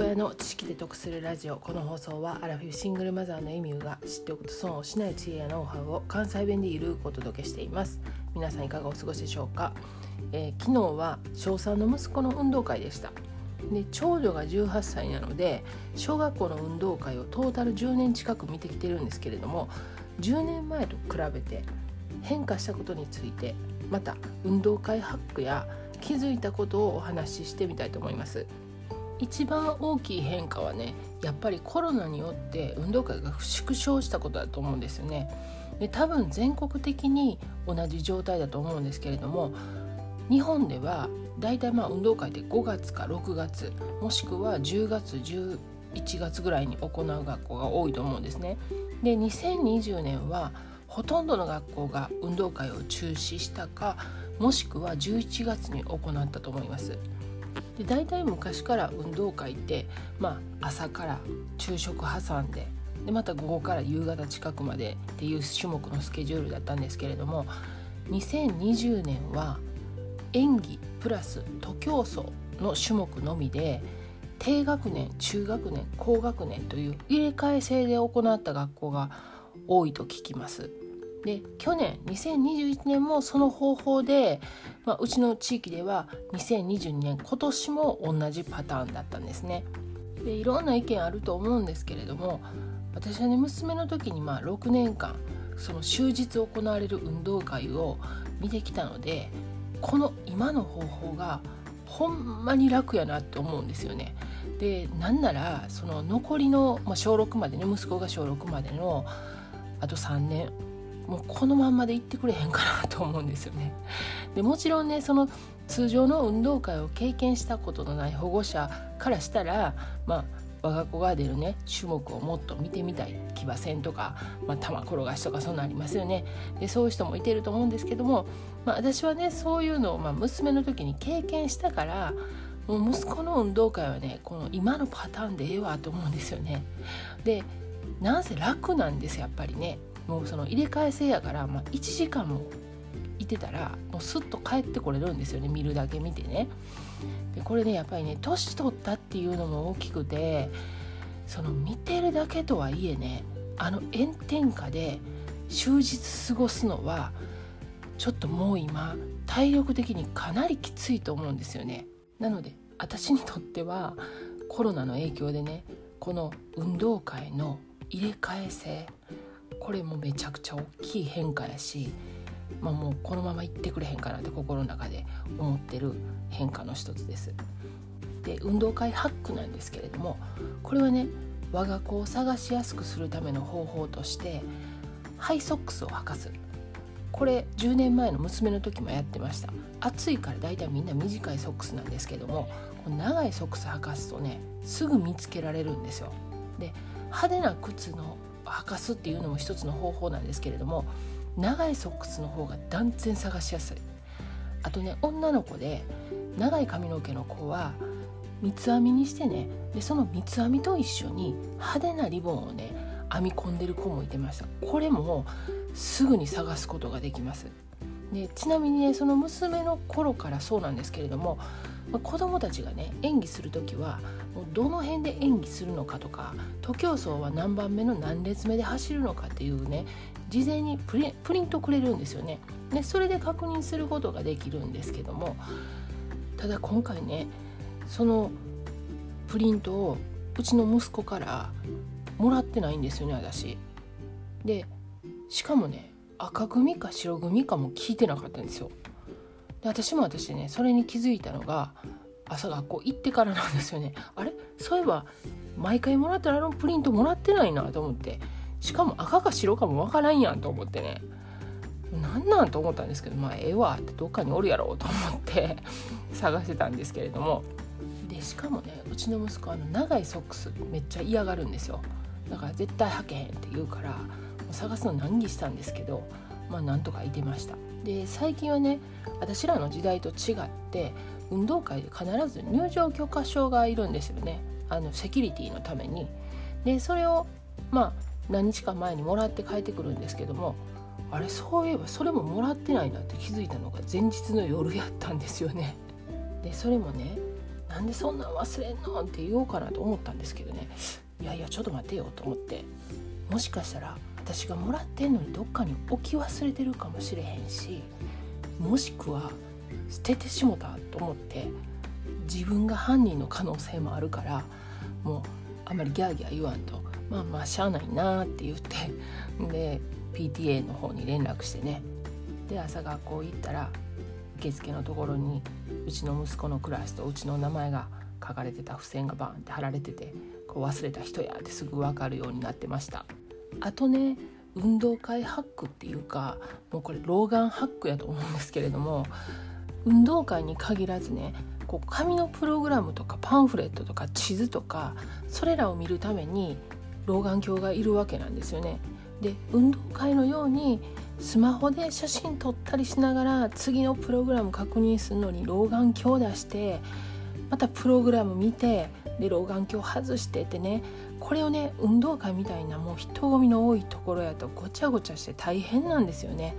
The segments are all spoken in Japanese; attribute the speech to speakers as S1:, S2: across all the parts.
S1: 親の知識で得するラジオこの放送はアラフィフシングルマザーのエミューが知っておくと損をしない知恵やノウハウを関西弁でゆるくお届けしています。皆さんいかがお過ごしでしょうか、えー、昨日は小3の息子の運動会でした。で長女が18歳なので小学校の運動会をトータル10年近く見てきてるんですけれども10年前と比べて変化したことについてまた運動会ハックや気づいたことをお話ししてみたいと思います。一番大きい変化はねやっぱりコロナによって運動会が縮小したことだと思うんですよね。で多分全国的に同じ状態だと思うんですけれども日本ではだいたいまあ運動会って5月か6月もしくは10月11月ぐらいに行う学校が多いと思うんですね。で2020年はほとんどの学校が運動会を中止したかもしくは11月に行ったと思います。で大体昔から運動会って、まあ、朝から昼食挟んででまた午後から夕方近くまでっていう種目のスケジュールだったんですけれども2020年は演技プラス徒競走の種目のみで低学年中学年高学年という入れ替え制で行った学校が多いと聞きます。で去年2021年もその方法で、まあ、うちの地域では2022年今年も同じパターンだったんですね。でいろんな意見あると思うんですけれども私はね娘の時にまあ6年間その終日行われる運動会を見てきたのでこの今の方法がほんまに楽やなって思うんですよね。でなんならその残りの、まあ、小6までね息子が小6までのあと3年もうこのまんまで行ってくれへんかなと思うんですよね。でもちろんねその通常の運動会を経験したことのない保護者からしたらまあ我が子が出るね種目をもっと見てみたい騎馬戦とか、まあ、玉転がしとかそんなありますよねでそういう人もいてると思うんですけども、まあ、私はねそういうのを、まあ、娘の時に経験したからもう息子の運動会はねこの今のパターンでええわと思うんですよね。でなんせ楽なんですやっぱりねもうその入れ替え制やから、まあ、1時間もいてたらもうスッと帰ってこれるんですよね見るだけ見てね。でこれねやっぱりね年取ったっていうのも大きくてその見てるだけとはいえねあの炎天下で終日過ごすのはちょっともう今体力的にかなりきついと思うんですよね。なので私にとってはコロナの影響でねこの運動会の入れ替え制これもめちゃくちゃ大きい変化やし、まあ、もうこのまま行ってくれへんかなって心の中で思ってる変化の一つです。で運動会ハックなんですけれどもこれはね我が子を探しやすくするための方法としてハイソックスを履かす。これ10年前の娘の時もやってました。暑いから大体みんな短いソックスなんですけどもこの長いソックス履かすとねすぐ見つけられるんですよ。で派手な靴の履かすっていうのも一つの方法なんですけれども長いソックスの方が断然探しやすい。あとね女の子で長い髪の毛の子は三つ編みにしてねでその三つ編みと一緒に派手なリボンをね編み込んでる子もいてました。これもすぐに探すことができます。でちなみにねその娘の頃からそうなんですけれども子どもたちがね演技する時はもうどの辺で演技するのかとか徒競走は何番目の何列目で走るのかっていうね事前にプリプリントくれるんですよね。でそれで確認することができるんですけどもただ今回ねそのプリントをうちの息子からもらってないんですよね私。でしかもね赤組か白組かも聞いてなかったんですよ。で私も私ねそれに気づいたのが朝学校行ってからなんですよね。あれ？そういえば毎回もらったらあのプリントもらってないなと思って。しかも赤か白かもわからんやんと思ってね。なんなんと思ったんですけどまあええわってどっかにおるやろうと思って 探してたんですけれども。でしかもねうちの息子あの長いソックスめっちゃ嫌がるんですよ。だから絶対履けへんって言うから探すの難儀したんですけどまあなんとかいてました。で最近はね私らの時代と違って運動会で必ず入場許可証がいるんですよね。あのセキュリティのために。でそれをまあ何日か前にもらって帰ってくるんですけどもあれそういえばそれももらってないなって気づいたのが前日の夜やったんですよね。でそれもねなんでそんなん忘れんのって言おうかなと思ったんですけどね。いやいやちょっと待てよと思って。もしかしたら私がもらってんのにどっかに置き忘れてるかもしれへんしもしくは捨ててしもたと思って自分が犯人の可能性もあるからもうあんまりギャーギャー言わんとまあまあしゃあないなって言ってで PTA の方に連絡してね。で朝学校行ったら受付のところにうちの息子のクラスとうちの名前が書かれてた付箋がバンって貼られててこう忘れた人やってすぐ分かるようになってました。あとね運動会ハックっていうかもうこれ老眼ハックやと思うんですけれども運動会に限らずねこう紙のプログラムとかパンフレットとか地図とかそれらを見るために老眼鏡がいるわけなんですよね。で運動会のようにスマホで写真撮ったりしながら次のプログラム確認するのに老眼鏡出してまたプログラム見てで老眼鏡外しててねこれをね運動会みたいなもう人混みの多いところやとごちゃごちゃして大変なんですよね。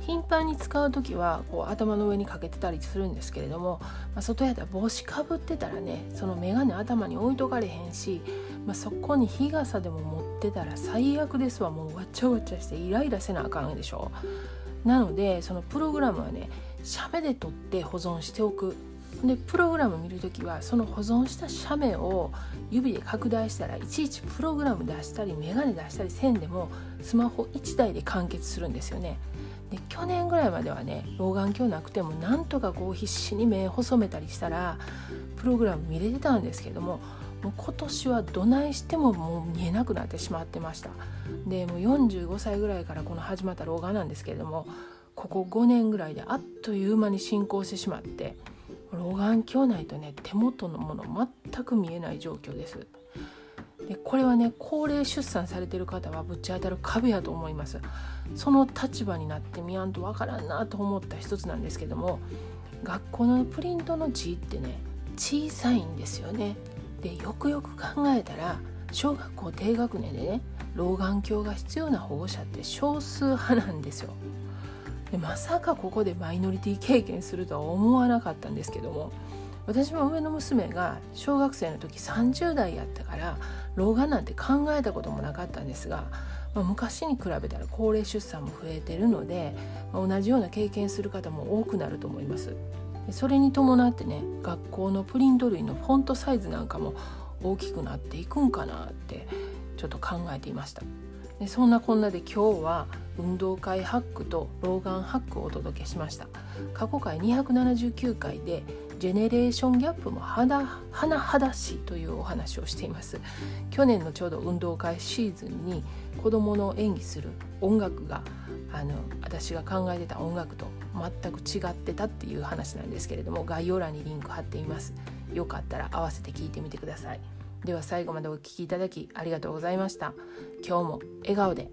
S1: 頻繁に使う時はこう頭の上にかけてたりするんですけれども、まあ、外やったら帽子かぶってたらねその眼鏡頭に置いとかれへんし、まあ、そこに日傘でも持ってたら最悪ですわ。もうわちゃわちゃしてイライラせなあかんでしょ。なのでそのプログラムはね写メで撮って保存しておく。でプログラム見る時はその保存した写メを指で拡大したらいちいちプログラム出したり眼鏡出したりせんでもスマホ1台で完結するんですよね。で去年ぐらいまではね老眼鏡なくてもなんとかこう必死に目細めたりしたらプログラム見れてたんですけどももう今年はどないしてももう見えなくなってしまってましたでもう45歳ぐらいからこの始まった老眼なんですけれどもここ5年ぐらいであっという間に進行してしまって老眼鏡ないとね手元のもの全く見えない状況です。でこれはね高齢出産されてる方はぶち当たる壁やと思います。その立場になってみやんとわからんなと思った一つなんですけども学校のプリントの字ってね小さいんですよね。でよくよく考えたら小学校低学年でね老眼鏡が必要な保護者って少数派なんですよ。でまさかここでマイノリティ経験するとは思わなかったんですけども私も上の娘が小学生の時30代やったから老眼なんて考えたこともなかったんですが、まあ、昔に比べたら高齢出産も増えてるので、まあ、同じような経験する方も多くなると思います。それに伴ってね学校のプリント類のフォントサイズなんかも大きくなっていくんかなってちょっと考えていました。でそんなこんなで今日は運動会ハックと老眼ハックをお届けしました。過去回279回でジェネレーションギャップも甚だしいというお話をしています。去年のちょうど運動会シーズンに子どもの演技する音楽があの私が考えてた音楽と全く違ってたっていう話なんですけれども概要欄にリンク貼っています。よかったら合わせて聞いてみてください。では最後までお聴きいただきありがとうございました。今日も笑顔で。